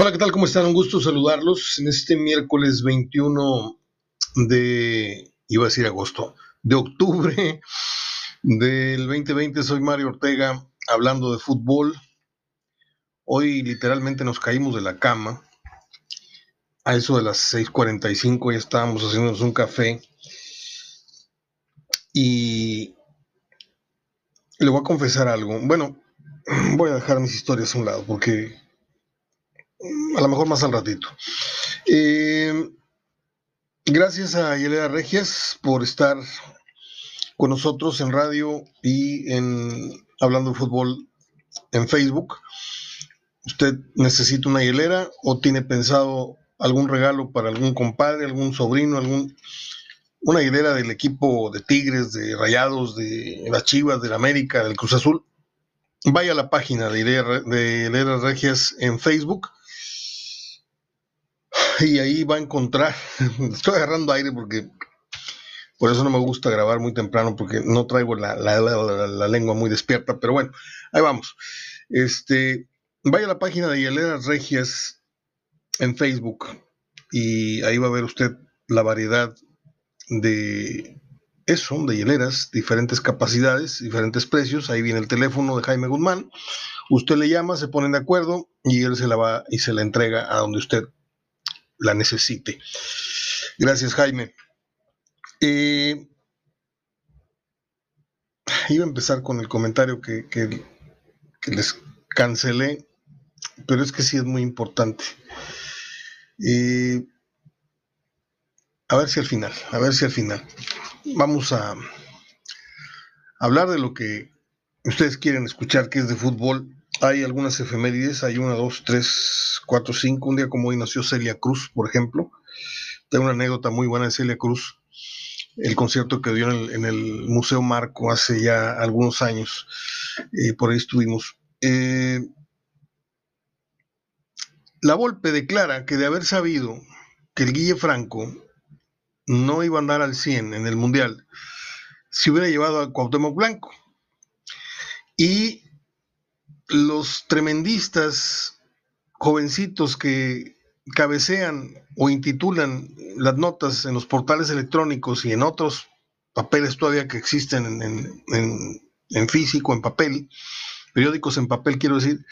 Hola, ¿qué tal? ¿Cómo están? Un gusto saludarlos en este miércoles 21 de, iba a decir agosto, de octubre del 2020. Soy Mario Ortega hablando de fútbol. Hoy literalmente nos caímos de la cama. A eso de las 6:45 ya estábamos haciéndonos un café. Y le voy a confesar algo. Bueno, voy a dejar mis historias a un lado porque a lo mejor más al ratito. Eh, gracias a Yelena Regias por estar con nosotros en radio y en Hablando de Fútbol en Facebook. ¿Usted necesita una hielera o tiene pensado algún regalo para algún compadre, algún sobrino, algún una hilera del equipo de Tigres, de Rayados, de las Chivas, del América, del Cruz Azul? Vaya a la página de Hileras Regias en Facebook y ahí va a encontrar, estoy agarrando aire porque por eso no me gusta grabar muy temprano porque no traigo la, lengua muy despierta, pero bueno, ahí vamos. Este, vaya a la página de Hieleras Regias en Facebook y ahí va a ver usted la variedad de eso, de hieleras, diferentes capacidades, diferentes precios. Ahí viene el teléfono de Jaime Guzmán. Usted le llama, se ponen de acuerdo y él se la va y se la entrega a donde usted la necesite. Gracias, Jaime. Eh, iba a empezar con el comentario que, les cancelé, pero es que sí es muy importante. Eh, a ver si al final, a ver si al final. Vamos a hablar de lo que ustedes quieren escuchar, que es de fútbol. Hay algunas efemérides, hay una, dos, tres, cuatro, cinco. Un día como hoy nació Celia Cruz, por ejemplo. Tengo una anécdota muy buena de Celia Cruz. El concierto que dio en el, Museo Marco hace ya algunos años. Por ahí estuvimos. Eh, la Volpe declara que de haber sabido que el Guille Franco no iba a andar al 100 en el Mundial, se hubiera llevado a Cuauhtémoc Blanco. Y los tremendistas jovencitos que cabecean o intitulan las notas en los portales electrónicos y en otros papeles todavía que existen en, físico, en papel, periódicos en papel, quiero decir,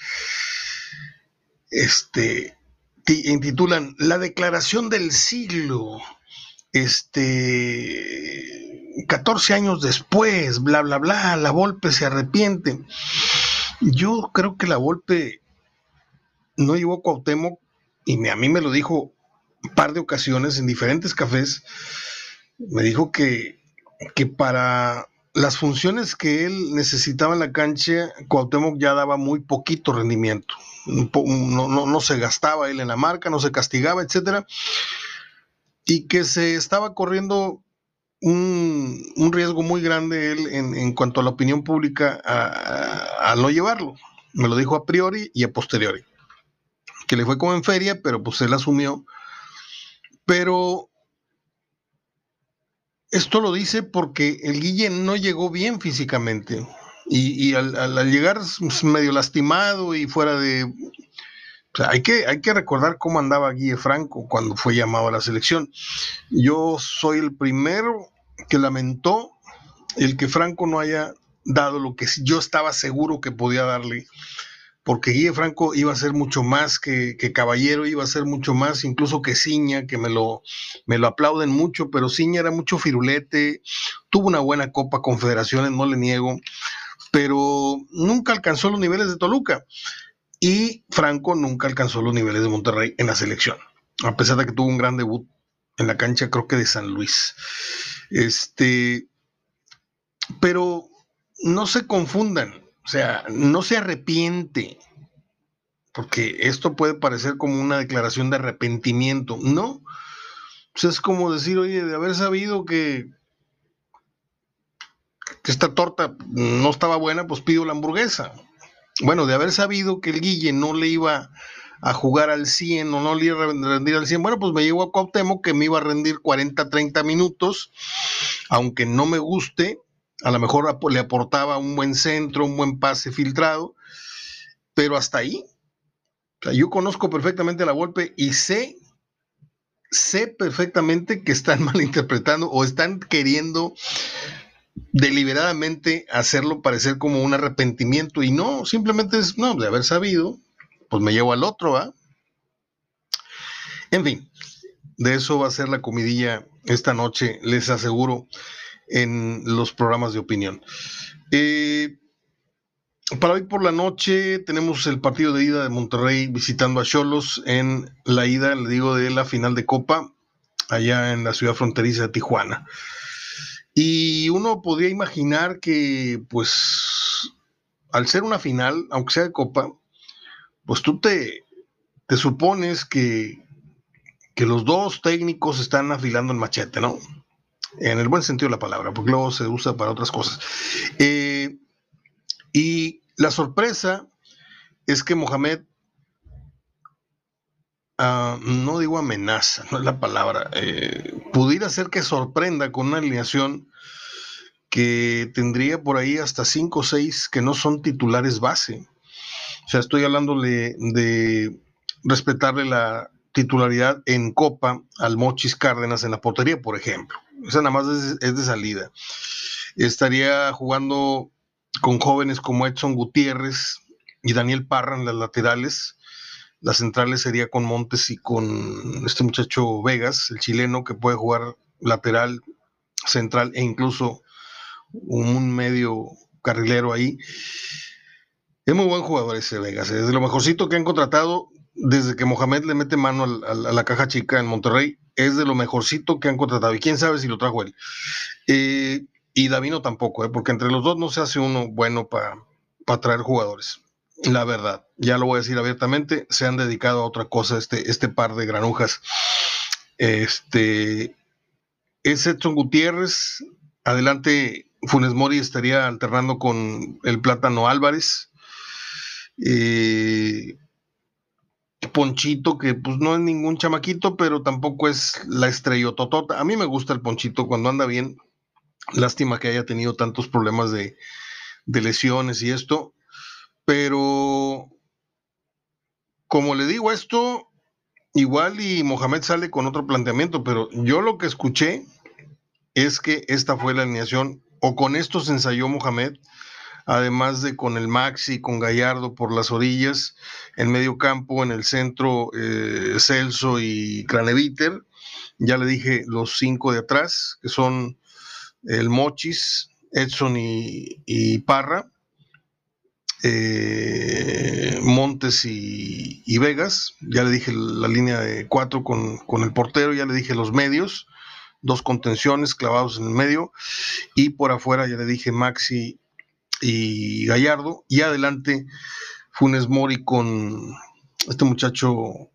este, intitulan La declaración del siglo, este, 14 años después, bla, bla, bla, la Volpe se arrepiente. Yo creo que la Volpe no llevó a Cuauhtémoc, y a mí me lo dijo un par de ocasiones en diferentes cafés, me dijo que, que para las funciones que él necesitaba en la cancha, Cuauhtémoc ya daba muy poquito rendimiento. No, no, se gastaba él en la marca, no se castigaba, etcétera. Y que se estaba corriendo un, riesgo muy grande él en, cuanto a la opinión pública a, no llevarlo. Me lo dijo a priori y a posteriori. Que le fue como en feria, pero pues él asumió. Pero esto lo dice porque el Guille no llegó bien físicamente. Y, al, llegar medio lastimado y fuera de hay, que, hay que recordar cómo andaba Guille Franco cuando fue llamado a la selección. Yo soy el primero que lamentó el que Franco no haya dado lo que yo estaba seguro que podía darle, porque Guille Franco iba a ser mucho más que, Caballero, iba a ser mucho más incluso que Ciña, que me lo, me lo aplauden mucho, pero Ciña era mucho firulete, tuvo una buena Copa Confederaciones, no le niego, pero nunca alcanzó los niveles de Toluca. Y Franco nunca alcanzó los niveles de Monterrey en la selección, a pesar de que tuvo un gran debut en la cancha, creo que de San Luis. Este, pero no se confundan, o sea, no se arrepiente, porque esto puede parecer como una declaración de arrepentimiento, no. Pues es como decir, oye, de haber sabido que, que esta torta no estaba buena, pues pido la hamburguesa bueno, de haber sabido que el Guille no le iba a jugar al 100 o no le iba a rendir al 100, bueno, pues me llevo a Cuauhtémoc que me iba a rendir 40, 30 minutos, aunque no me guste, a lo mejor le aportaba un buen centro, un buen pase filtrado, pero hasta ahí. yo conozco perfectamente la golpe y sé, sé perfectamente que están malinterpretando o están queriendo deliberadamente hacerlo parecer como un arrepentimiento y no, simplemente es, no, de haber sabido, pues me llevo al otro, ¿va? En fin, de eso va a ser la comidilla esta noche, les aseguro, en los programas de opinión. Eh, para hoy por la noche tenemos el partido de ida de Monterrey visitando a Cholos en la ida, le digo, de la final de Copa, allá en la ciudad fronteriza de Tijuana. Y uno podría imaginar que, pues, al ser una final, aunque sea de Copa, pues tú te, te supones que, que los dos técnicos están afilando el machete, ¿no? En el buen sentido de la palabra, porque luego se usa para otras cosas. Eh, y la sorpresa es que Mohamed, ah, no digo amenaza, no es la palabra, eh, pudiera ser que sorprenda con una alineación que tendría por ahí hasta 5 o 6 que no son titulares base. O sea, estoy hablándole de respetarle la titularidad en Copa al Mochis Cárdenas en la portería, por ejemplo. Esa nada más es, es de salida. Estaría jugando con jóvenes como Edson Gutiérrez y Daniel Parra en las laterales. Las centrales sería con Montes y con este muchacho Vegas, el chileno, que puede jugar lateral, central e incluso un medio carrilero ahí. Es muy buen jugador ese Vegas, es de lo mejorcito que han contratado desde que Mohamed le mete mano a, la caja chica en Monterrey. Es de lo mejorcito que han contratado y quién sabe si lo trajo él. Eh, y Davino tampoco, ¿eh? porque entre los dos no se hace uno bueno para traer jugadores. La verdad, ya lo voy a decir abiertamente, se han dedicado a otra cosa este, este par de granujas. Este es Edson Gutiérrez. Adelante, Funes Mori estaría alternando con el Plátano Álvarez. Eh, Ponchito, que pues no es ningún chamaquito, pero tampoco es la estrellototota. A mí me gusta el Ponchito cuando anda bien, Lástima que haya tenido tantos problemas de, lesiones y esto, pero como le digo esto, igual y Mohamed sale con otro planteamiento, pero yo lo que escuché es que esta fue la alineación, o con esto se ensayó Mohamed, además de con el Maxi, con Gallardo por las orillas, en medio campo, en el centro, eh, Celso y Craneviter. Ya le dije los cinco de atrás, que son el Mochis, Edson y, Parra, eh, Montes y, Vegas, ya le dije la línea de cuatro con, el portero, ya le dije los medios, dos contenciones clavados en el medio, y por afuera ya le dije Maxi y Gallardo, y adelante Funes Mori con este muchacho,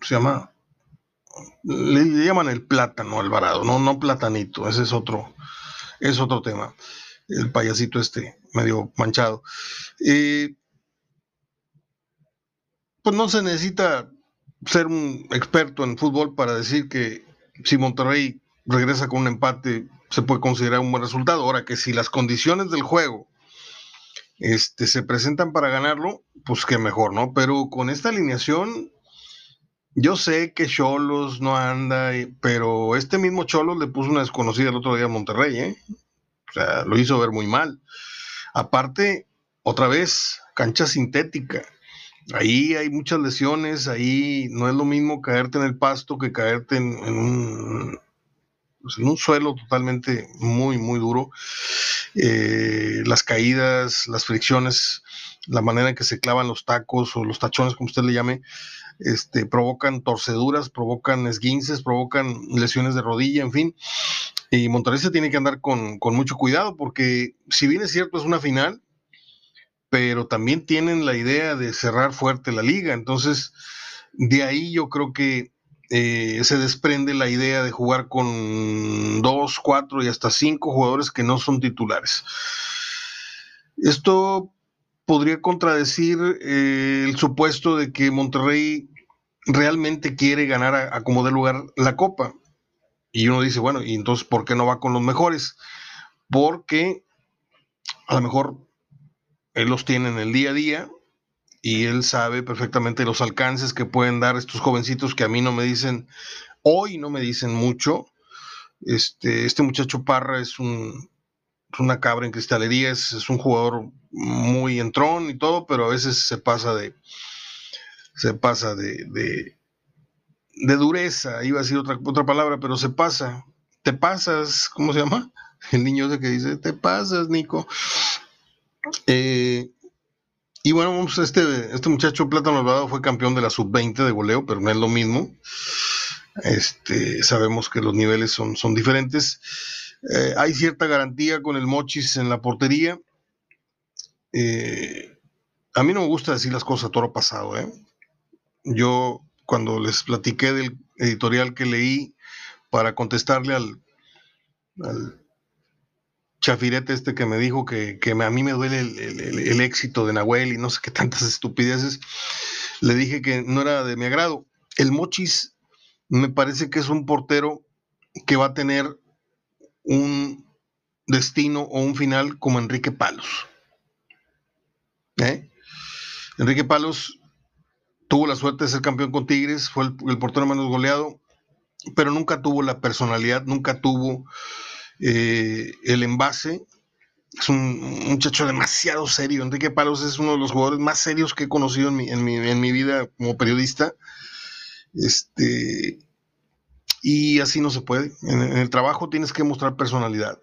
se llama le, llaman el plátano Alvarado, no, no platanito, ese es otro, es otro tema. El payasito este, medio manchado. Eh, pues no se necesita ser un experto en fútbol para decir que si Monterrey regresa con un empate, se puede considerar un buen resultado. Ahora que si las condiciones del juego este, se presentan para ganarlo, pues que mejor, ¿no? Pero con esta alineación, yo sé que Cholos no anda, pero este mismo Cholos le puso una desconocida el otro día a Monterrey, ¿eh? O sea, lo hizo ver muy mal. Aparte, otra vez, cancha sintética. Ahí hay muchas lesiones, ahí no es lo mismo caerte en el pasto que caerte en, un, pues, en un suelo totalmente muy, muy duro. Eh, las caídas, las fricciones, la manera en que se clavan los tacos o los tachones, como usted le llame, este, provocan torceduras, provocan esguinces, provocan lesiones de rodilla, en fin. Y Monterrey se tiene que andar con, mucho cuidado porque si bien es cierto es una final, pero también tienen la idea de cerrar fuerte la liga. Entonces, de ahí yo creo que eh, se desprende la idea de jugar con dos, cuatro y hasta cinco jugadores que no son titulares. Esto podría contradecir eh, el supuesto de que Monterrey realmente quiere ganar a, como de lugar la copa. Y uno dice, bueno, ¿y entonces por qué no va con los mejores? Porque a lo mejor él los tiene en el día a día y él sabe perfectamente los alcances que pueden dar estos jovencitos que a mí no me dicen, hoy no me dicen mucho. Este, este muchacho Parra es un, una cabra en cristalería, es, un jugador muy entrón y todo, pero a veces se pasa de, se pasa de, de, de dureza, iba a decir otra, otra palabra, pero se pasa, te pasas, ¿cómo se llama? El niño ese que dice, te pasas, Nico. Eh, y bueno, este, este muchacho Plátano Alvarado fue campeón de la sub-20 de goleo, pero no es lo mismo. Este, sabemos que los niveles son, son diferentes. Eh, hay cierta garantía con el Mochis en la portería. Eh, a mí no me gusta decir las cosas a toro pasado. ¿eh? Yo, cuando les platiqué del editorial que leí para contestarle al chafirete este que me dijo que, a mí me duele el, éxito de Nahuel y no sé qué tantas estupideces, le dije que no era de mi agrado. El Mochis me parece que es un portero que va a tener un destino o un final como Enrique Palos. ¿Eh? Enrique Palos tuvo la suerte de ser campeón con Tigres, fue el portero menos goleado, pero nunca tuvo la personalidad, nunca tuvo eh, el envase. Es un, muchacho demasiado serio. Enrique Palos es uno de los jugadores más serios que he conocido en mi, en mi, vida como periodista. Este, y así no se puede. En, el trabajo tienes que mostrar personalidad.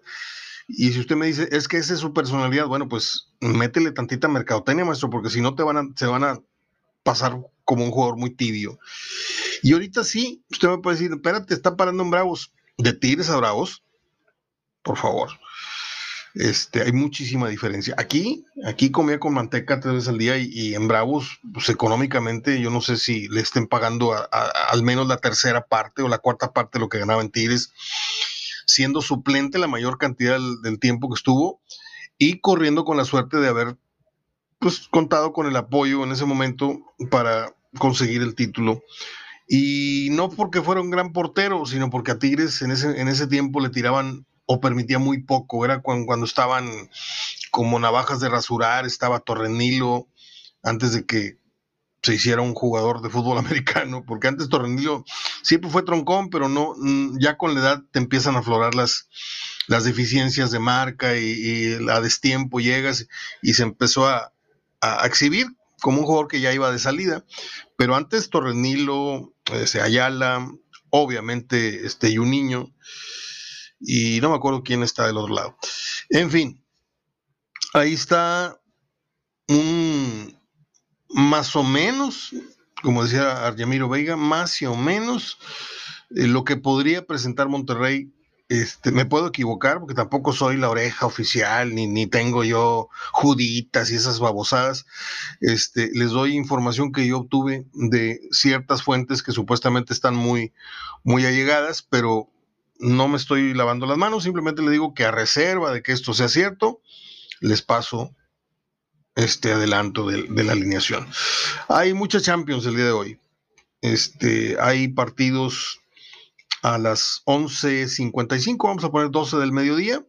Y si usted me dice, es que esa es su personalidad, bueno, pues métele tantita mercadotecnia, maestro, porque si no te van a, se van a pasar como un jugador muy tibio. Y ahorita sí, usted me puede decir, espérate, está parando en Bravos, de Tigres a Bravos, por favor. Este, hay muchísima diferencia. Aquí, aquí comía con manteca tres veces al día y, en Bravos, pues económicamente, yo no sé si le estén pagando al menos la tercera parte o la cuarta parte de lo que ganaba en Tigres, siendo suplente la mayor cantidad del, tiempo que estuvo y corriendo con la suerte de haber pues contado con el apoyo en ese momento para conseguir el título. Y no porque fuera un gran portero, sino porque a Tigres en ese, en ese tiempo le tiraban o permitía muy poco. Era cuando, estaban como navajas de rasurar, estaba Torrenilo, antes de que se hiciera un jugador de fútbol americano, porque antes Torrenilo siempre fue troncón, pero no, mm, ya con la edad te empiezan a aflorar las, las deficiencias de marca y, la destiempo llegas y se empezó a, exhibir como un jugador que ya iba de salida, pero antes Torrenilo, ese Ayala, obviamente este y un niño, y no me acuerdo quién está del otro lado. En fin, ahí está un más o menos, como decía Argemiro Veiga, más o menos eh, lo que podría presentar Monterrey. Este, me puedo equivocar porque tampoco soy la oreja oficial, ni, ni tengo yo juditas y esas babosadas. Este, les doy información que yo obtuve de ciertas fuentes que supuestamente están muy, muy allegadas, pero no me estoy lavando las manos, simplemente le digo que a reserva de que esto sea cierto, les paso este adelanto de, la alineación. Hay muchas Champions el día de hoy. Este, hay partidos a las 11.55, vamos a poner 12 del mediodía,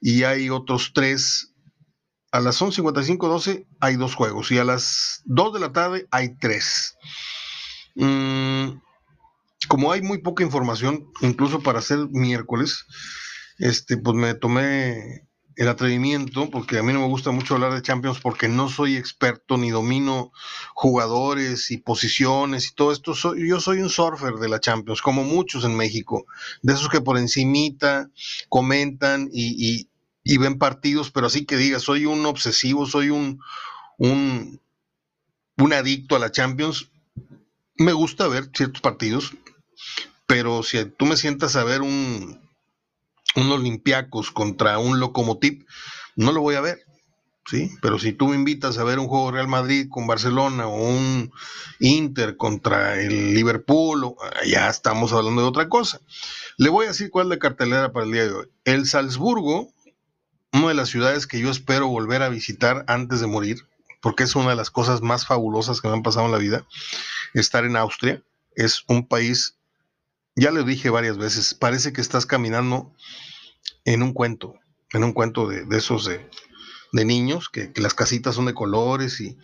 y hay otros tres. A las 11.55, 12 hay dos juegos, y a las 2 de la tarde hay tres. Mm, como hay muy poca información, incluso para hacer miércoles, este, pues me tomé el atrevimiento, porque a mí no me gusta mucho hablar de Champions porque no soy experto ni domino jugadores y posiciones y todo esto. Soy, yo soy un surfer de la Champions, como muchos en México, de esos que por encimita comentan y, ven partidos, pero así que diga, soy un obsesivo, soy un, un, un adicto a la Champions. Me gusta ver ciertos partidos, pero si tú me sientas a ver un, un Olympiacos contra un Locomotiv, no lo voy a ver. ¿sí? Pero si tú me invitas a ver un juego Real Madrid con Barcelona o un Inter contra el Liverpool, ya estamos hablando de otra cosa. Le voy a decir cuál es la cartelera para el día de hoy. El Salzburgo, una de las ciudades que yo espero volver a visitar antes de morir, porque es una de las cosas más fabulosas que me han pasado en la vida, estar en Austria. Es un país ya le dije varias veces, parece que estás caminando en un cuento, en un cuento de, esos de, niños, que, las casitas son de colores y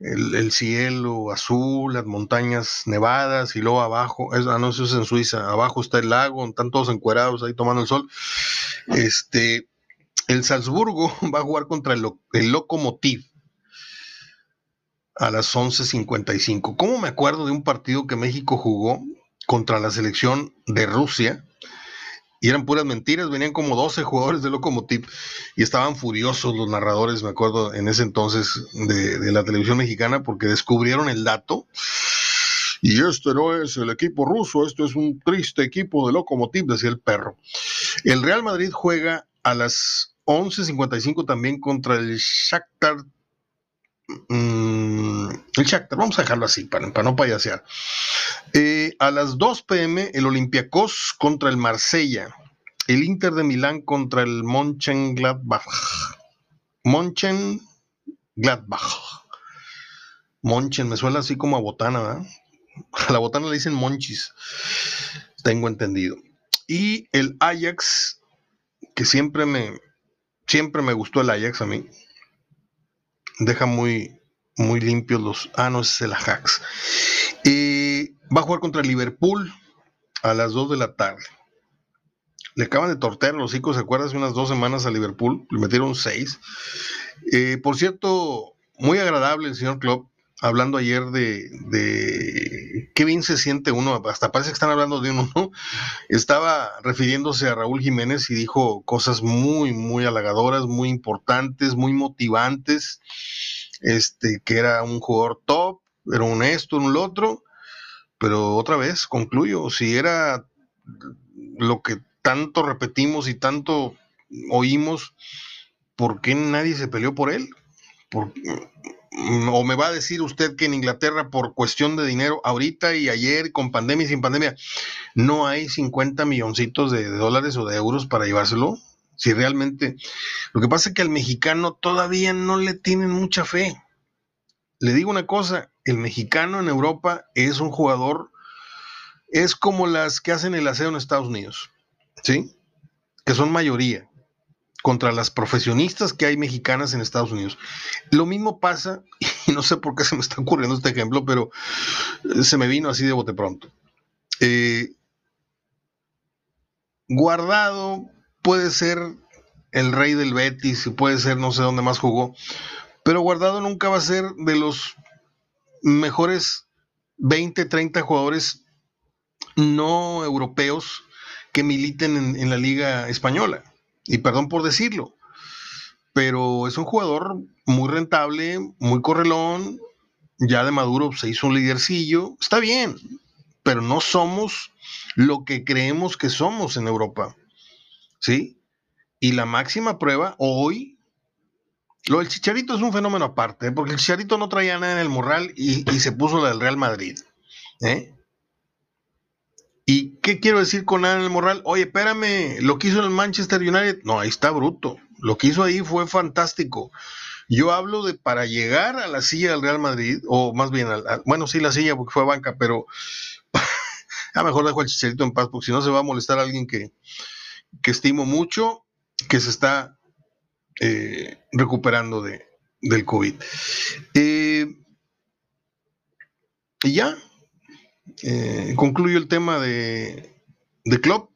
el, cielo azul, las montañas nevadas y luego abajo, es, ah, no, eso es en Suiza, abajo está el lago, están todos encuerados ahí tomando el sol. Este, el Salzburgo va a jugar contra el, el Lokomotiv a las 11.55. ¿Cómo me acuerdo de un partido que México jugó contra la selección de Rusia? Y eran puras mentiras, venían como 12 jugadores de Lokomotiv y estaban furiosos los narradores, me acuerdo, en ese entonces de, la televisión mexicana porque descubrieron el dato. Y este no es el equipo ruso, esto es un triste equipo de Lokomotiv, decía el perro. El Real Madrid juega a las 11.55 también contra el Shakhtar. Mm, el Shakhtar, vamos a dejarlo así para, no payasear. Eh, a las 2 pm, el Olympiacos contra el Marsella. El Inter de Milán contra el Mönchengladbach. Mönchengladbach. Monchen, me suena así como a botana. A la botana le dicen monchis. Tengo entendido. Y el Ajax, que siempre me, siempre me gustó el Ajax a mí. Deja muy, muy limpios los. Ah, no, es el Ajax. Y va a jugar contra Liverpool a las 2 de la tarde. Le acaban de tortear los hijos, ¿se acuerdan? Hace unas dos semanas a Liverpool, le metieron 6. Eh, por cierto, muy agradable el señor Klopp, hablando ayer de, qué bien se siente uno, hasta parece que están hablando de uno, ¿no? Estaba refiriéndose a Raúl Jiménez y dijo cosas muy, muy halagadoras, muy importantes, muy motivantes, este, que era un jugador top, era un esto, un lo otro, pero otra vez, concluyo, si era lo que tanto repetimos y tanto oímos, ¿por qué nadie se peleó por él? ¿Por, Mm, o me va a decir usted que en Inglaterra por cuestión de dinero ahorita y ayer con pandemia y sin pandemia no hay 50 milloncitos de, dólares o de euros para llevárselo. Si realmente lo que pasa es que al mexicano todavía no le tienen mucha fe. Le digo una cosa, el mexicano en Europa es un jugador, es como las que hacen el aseo en Estados Unidos, ¿sí? Que son mayoría contra las profesionistas que hay mexicanas en Estados Unidos. Lo mismo pasa, y no sé por qué se me está ocurriendo este ejemplo, pero eh, se me vino así de bote pronto. Eh, guardado puede ser el rey del Betis, puede ser no sé dónde más jugó, pero Guardado nunca va a ser de los mejores 20, 30 jugadores no europeos que militen en la liga española y perdón por decirlo, pero es un jugador muy rentable, muy correlón, ya de Maduro se hizo un lidercillo, está bien, pero no somos lo que creemos que somos en Europa, ¿sí? Y la máxima prueba hoy, lo del Chicharito es un fenómeno aparte, ¿eh? porque el Chicharito no traía nada en el morral y, y se puso la del Real Madrid, ¿eh? ¿Y qué quiero decir con el Morral? Oye, espérame, lo que hizo en el Manchester United, no, ahí está bruto. Lo que hizo ahí fue fantástico. Yo hablo de para llegar a la silla del Real Madrid, o más bien, bueno, sí, la silla porque fue banca, pero a mejor dejo al chicharito en paz, porque si no se va a molestar a alguien que, estimo mucho, que se está eh, recuperando de, del COVID. Eh, y ya, eh, concluyo el tema de, de Klopp,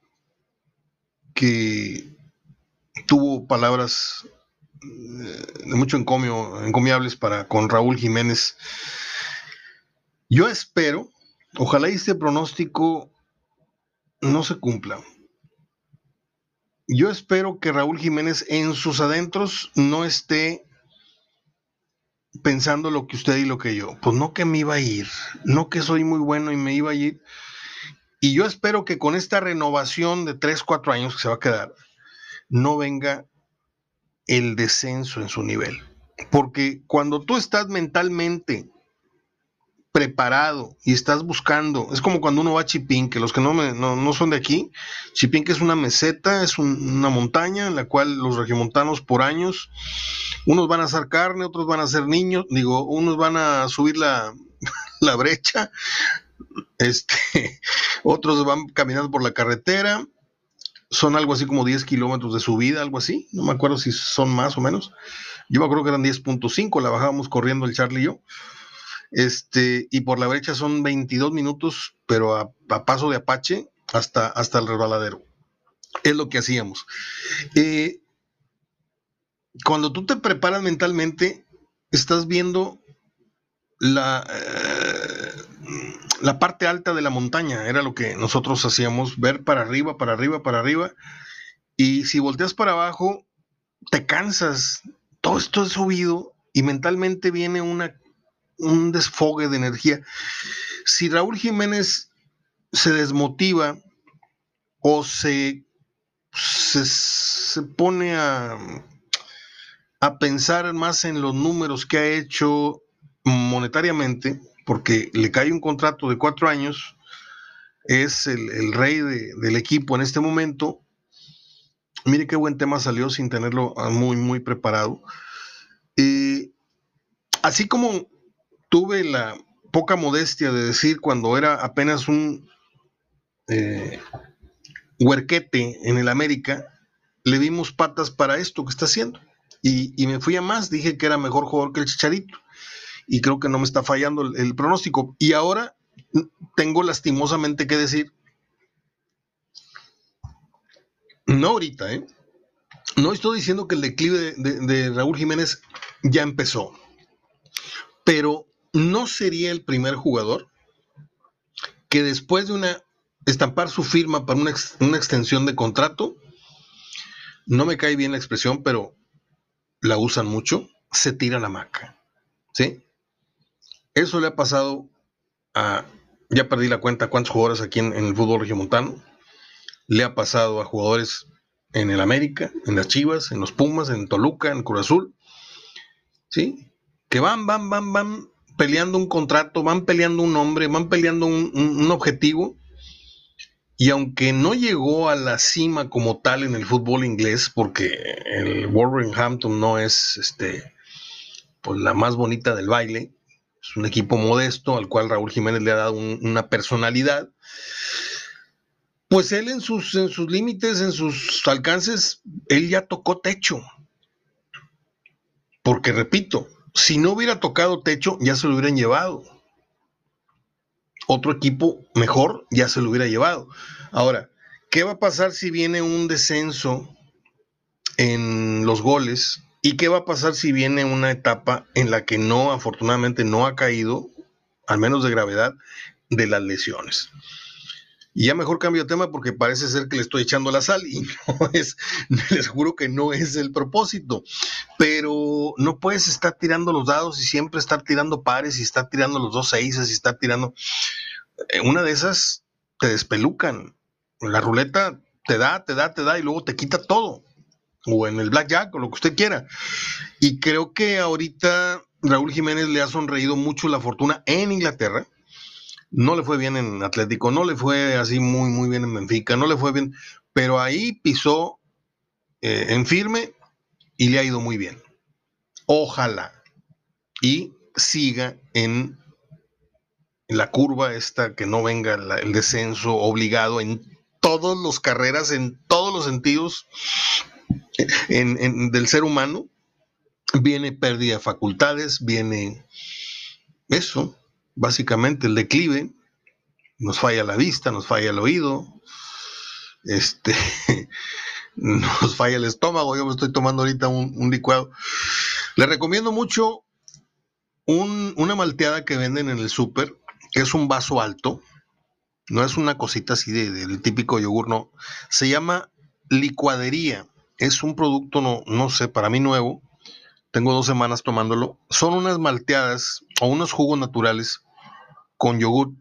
que tuvo palabras eh, de mucho encomio, encomiables para con Raúl Jiménez. Yo espero, ojalá este pronóstico no se cumpla. Yo espero que Raúl Jiménez en sus adentros no esté pensando lo que usted y lo que yo. Pues no que me iba a ir, no que soy muy bueno y me iba a ir. Y yo espero que con esta renovación de 3, 4 años que se va a quedar, no venga el descenso en su nivel. Porque cuando tú estás mentalmente preparado y estás buscando, es como cuando uno va a Chipín, que los que no, no, son de aquí, Chipín que es una meseta, es una montaña en la cual los regiomontanos por años, unos van a hacer carne, otros van a ser niños, digo, unos van a subir la, la brecha, este, otros van caminando por la carretera, son algo así como 10 kilómetros de subida, algo así, no me acuerdo si son más o menos, Yo creo que eran 10.5, la bajábamos corriendo el Charlie y yo. Este, y por la brecha son 22 minutos, pero a, paso de Apache hasta, hasta el resbaladero. Es lo que hacíamos. Eh, cuando tú te preparas mentalmente, estás viendo la, eh, la parte alta de la montaña, era lo que nosotros hacíamos, ver para arriba, para arriba, para arriba. Y si volteas para abajo, te cansas, todo esto es subido y mentalmente viene una, un desfogue de energía. Si Raúl Jiménez se desmotiva o se, se, pone a, a pensar más en los números que ha hecho monetariamente, porque le cae un contrato de cuatro años, es el, rey del equipo en este momento. Mire qué buen tema salió sin tenerlo muy, muy preparado. así como tuve la poca modestia de decir cuando era apenas un eh, huerquete en el América, le dimos patas para esto que está haciendo. Y, y, me fui a más, dije que era mejor jugador que el Chicharito y creo que no me está fallando el, pronóstico. Y ahora tengo lastimosamente que decir, no ahorita, ¿eh? No estoy diciendo que el declive de, Raúl Jiménez ya empezó, pero no sería el primer jugador que después de una estampar su firma para una, una, extensión de contrato, no me cae bien la expresión, pero la usan mucho, se tira la maca. ¿Sí? Eso le ha pasado a, ya perdí la cuenta cuántos jugadores aquí en, el fútbol regiomontano, le ha pasado a jugadores en el América, en las Chivas, en los Pumas, en Toluca, en Cruz Azul, ¿sí? Que van, van, van, van peleando un contrato, van peleando un nombre, van peleando un, objetivo, y aunque no llegó a la cima como tal en el fútbol inglés, porque el Wolverhampton no es este, pues, la más bonita del baile, es un equipo modesto al cual Raúl Jiménez le ha dado una personalidad. Pues él en sus, en sus límites, en sus alcances, él ya tocó techo. Porque repito, si no hubiera tocado techo, ya se lo hubieran llevado. Otro equipo mejor ya se lo hubiera llevado. Ahora, ¿qué va a pasar si viene un descenso en los goles ¿Y qué va a pasar si viene una etapa en la que no, afortunadamente, no ha caído, al menos de gravedad, de las lesiones? Y ya mejor cambio de tema porque parece ser que le estoy echando la sal y no es, les juro que no es el propósito. Pero no puedes estar tirando los dados y siempre estar tirando pares y estar tirando los dos seises y estar tirando. Eh, una de esas te despelucan. La ruleta te da, te da, te da y luego te quita todo o en el blackjack o lo que usted quiera. Y creo que ahorita Raúl Jiménez le ha sonreído mucho la fortuna en Inglaterra. No le fue bien en Atlético, no le fue así muy, muy bien en Benfica, no le fue bien, pero ahí pisó eh, en firme y le ha ido muy bien. Ojalá y siga en, la curva esta, que no venga el descenso obligado en todas las carreras, en todos los sentidos, en, del ser humano, viene pérdida de facultades, viene eso, básicamente el declive, nos falla la vista, nos falla el oído, este, nos falla el estómago, yo me estoy tomando ahorita un, licuado. Le recomiendo mucho una malteada que venden en el súper, es un vaso alto, no es una cosita así del típico yogur, no, se llama licuadería es un producto, no, no sé, para mí nuevo. Tengo dos semanas tomándolo. Son unas malteadas o unos jugos naturales con yogur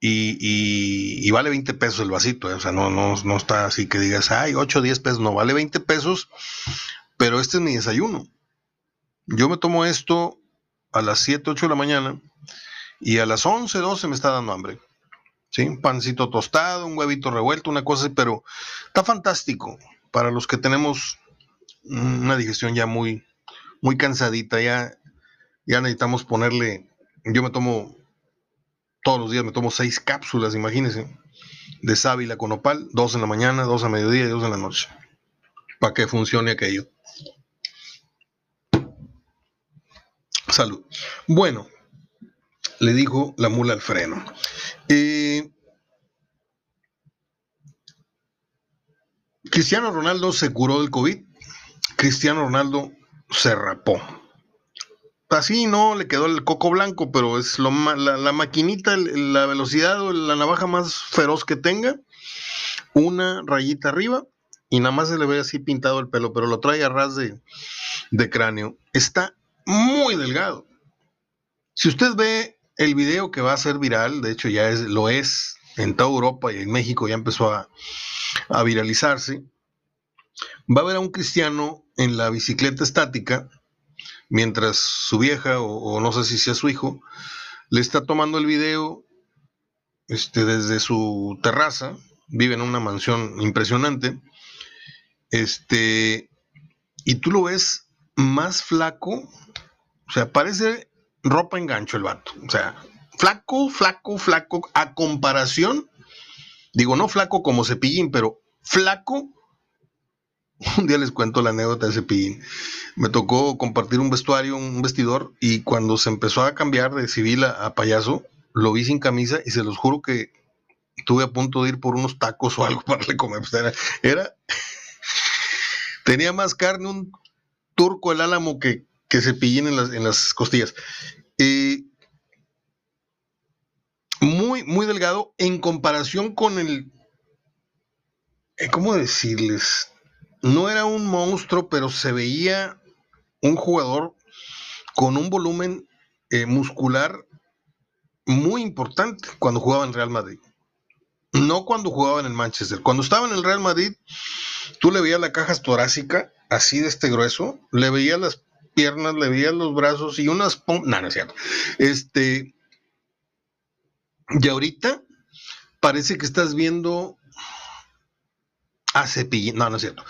y, vale 20 pesos el vasito. Eh, o sea, no, no, no está así que digas, ay, 8 o 10 pesos. No, vale 20 pesos, pero este es mi desayuno. Yo me tomo esto a las 7, 8 de la mañana y a las 11, 12 me está dando hambre. ¿Sí? Un pancito tostado, un huevito revuelto, una cosa, pero está fantástico para los que tenemos una digestión ya muy, muy cansadita, ya, ya necesitamos ponerle, yo me tomo, todos los días me tomo seis cápsulas, imagínense, de sábila con opal, dos en la mañana, dos a mediodía y dos en la noche, para que funcione aquello. Salud. Bueno, le dijo la mula al freno. Eh, Cristiano Ronaldo se curó del COVID. Cristiano Ronaldo se rapó. Así no le quedó el coco blanco, pero es lo la, la maquinita, la velocidad o la navaja más feroz que tenga. Una rayita arriba y nada más se le ve así pintado el pelo, pero lo trae a ras de, de cráneo. Está muy delgado. Si usted ve el video que va a ser viral, de hecho ya es, lo es en toda Europa y en México ya empezó a, viralizarse, va a ver a un cristiano en la bicicleta estática, mientras su vieja, o, no sé si sea su hijo, le está tomando el video este, desde su terraza, vive en una mansión impresionante, este, y tú lo ves más flaco, o sea, parece ropa en gancho el vato. O sea, flaco, flaco, flaco, a comparación, digo, no flaco como cepillín, pero flaco. Un día les cuento la anécdota de cepillín. Me tocó compartir un vestuario, un vestidor, y cuando se empezó a cambiar de civil a, payaso, lo vi sin camisa y se los juro que estuve a punto de ir por unos tacos o algo para le comer. Era, tenía más carne un turco el álamo que, que cepillín en las, en las costillas. muy, muy delgado en comparación con el... Eh, ¿Cómo decirles? No era un monstruo, pero se veía un jugador con un volumen eh, muscular muy importante cuando jugaba en Real Madrid. No cuando jugaba en el Manchester. Cuando estaba en el Real Madrid, tú le veías la caja torácica así de este grueso, le veías las piernas, le veías los brazos y unas... No, no es cierto. Este, y ahorita parece que estás viendo Cepillín. No, no es cierto.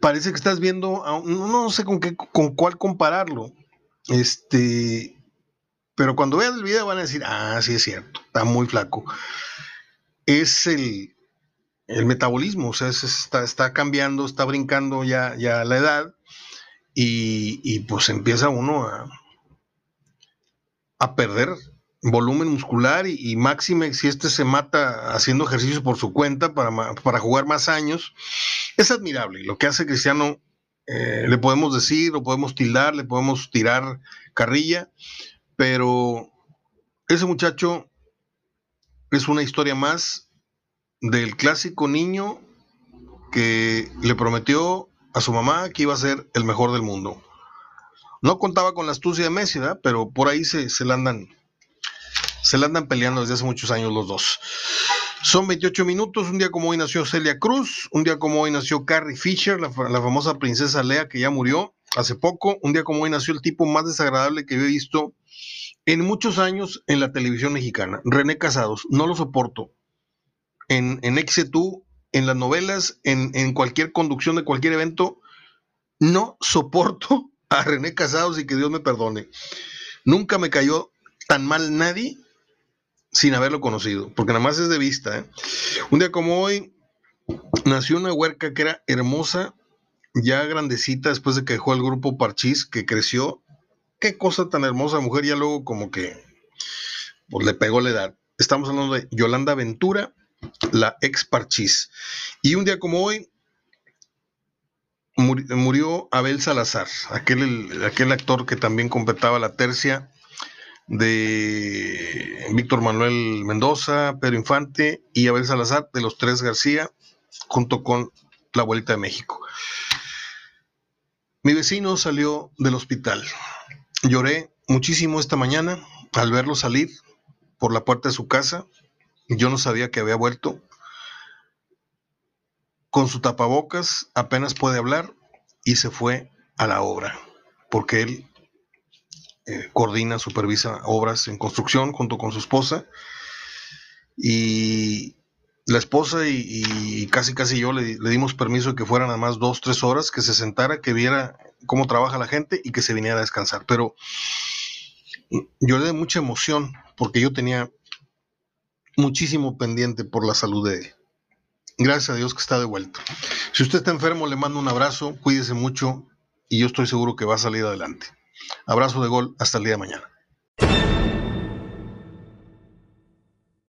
Parece que estás viendo no, sé con qué, con cuál compararlo. Este, pero cuando veas el video van a decir, ah, sí es cierto, está muy flaco. Es el, el metabolismo, o sea, está, está, cambiando, está brincando ya, ya la edad y, y pues empieza uno a, a perder volumen muscular y, máxime si este se mata haciendo ejercicio por su cuenta para, jugar más años, es admirable. Lo que hace Cristiano, eh, le podemos decir, lo podemos tildar, le podemos tirar carrilla, pero ese muchacho es una historia más del clásico niño que le prometió a su mamá que iba a ser el mejor del mundo. No contaba con la astucia de Messi, pero por ahí se, se le andan se la andan peleando desde hace muchos años los dos. Son 28 minutos. Un día como hoy nació Celia Cruz. Un día como hoy nació Carrie Fisher, la, famosa princesa Lea que ya murió hace poco. Un día como hoy nació el tipo más desagradable que yo he visto en muchos años en la televisión mexicana. René Casados. No lo soporto. En, en en las novelas, en, en cualquier conducción de cualquier evento, no soporto a René Casados y que Dios me perdone. Nunca me cayó tan mal nadie sin haberlo conocido, porque nada más es de vista. ¿eh? Un día como hoy nació una huerca que era hermosa, ya grandecita, después de que dejó el grupo Parchís, que creció. Qué cosa tan hermosa, mujer, ya luego como que pues, le pegó la edad. Estamos hablando de Yolanda Ventura, la ex Parchís. Y un día como hoy murió Abel Salazar, aquel, aquel actor que también completaba la tercia de Víctor Manuel Mendoza, Pedro Infante y Abel Salazar, de los tres García, junto con la abuelita de México. Mi vecino salió del hospital. Lloré muchísimo esta mañana al verlo salir por la puerta de su casa. Yo no sabía que había vuelto. Con su tapabocas apenas puede hablar y se fue a la obra, porque él coordina, supervisa obras en construcción junto con su esposa. Y la esposa y, casi casi yo le, dimos permiso de que fueran nada más dos, tres horas, que se sentara, que viera cómo trabaja la gente y que se viniera a descansar. Pero yo le di mucha emoción porque yo tenía muchísimo pendiente por la salud de él. Gracias a Dios que está de vuelta. Si usted está enfermo, le mando un abrazo, cuídese mucho y yo estoy seguro que va a salir adelante. Abrazo de gol, hasta el día de mañana.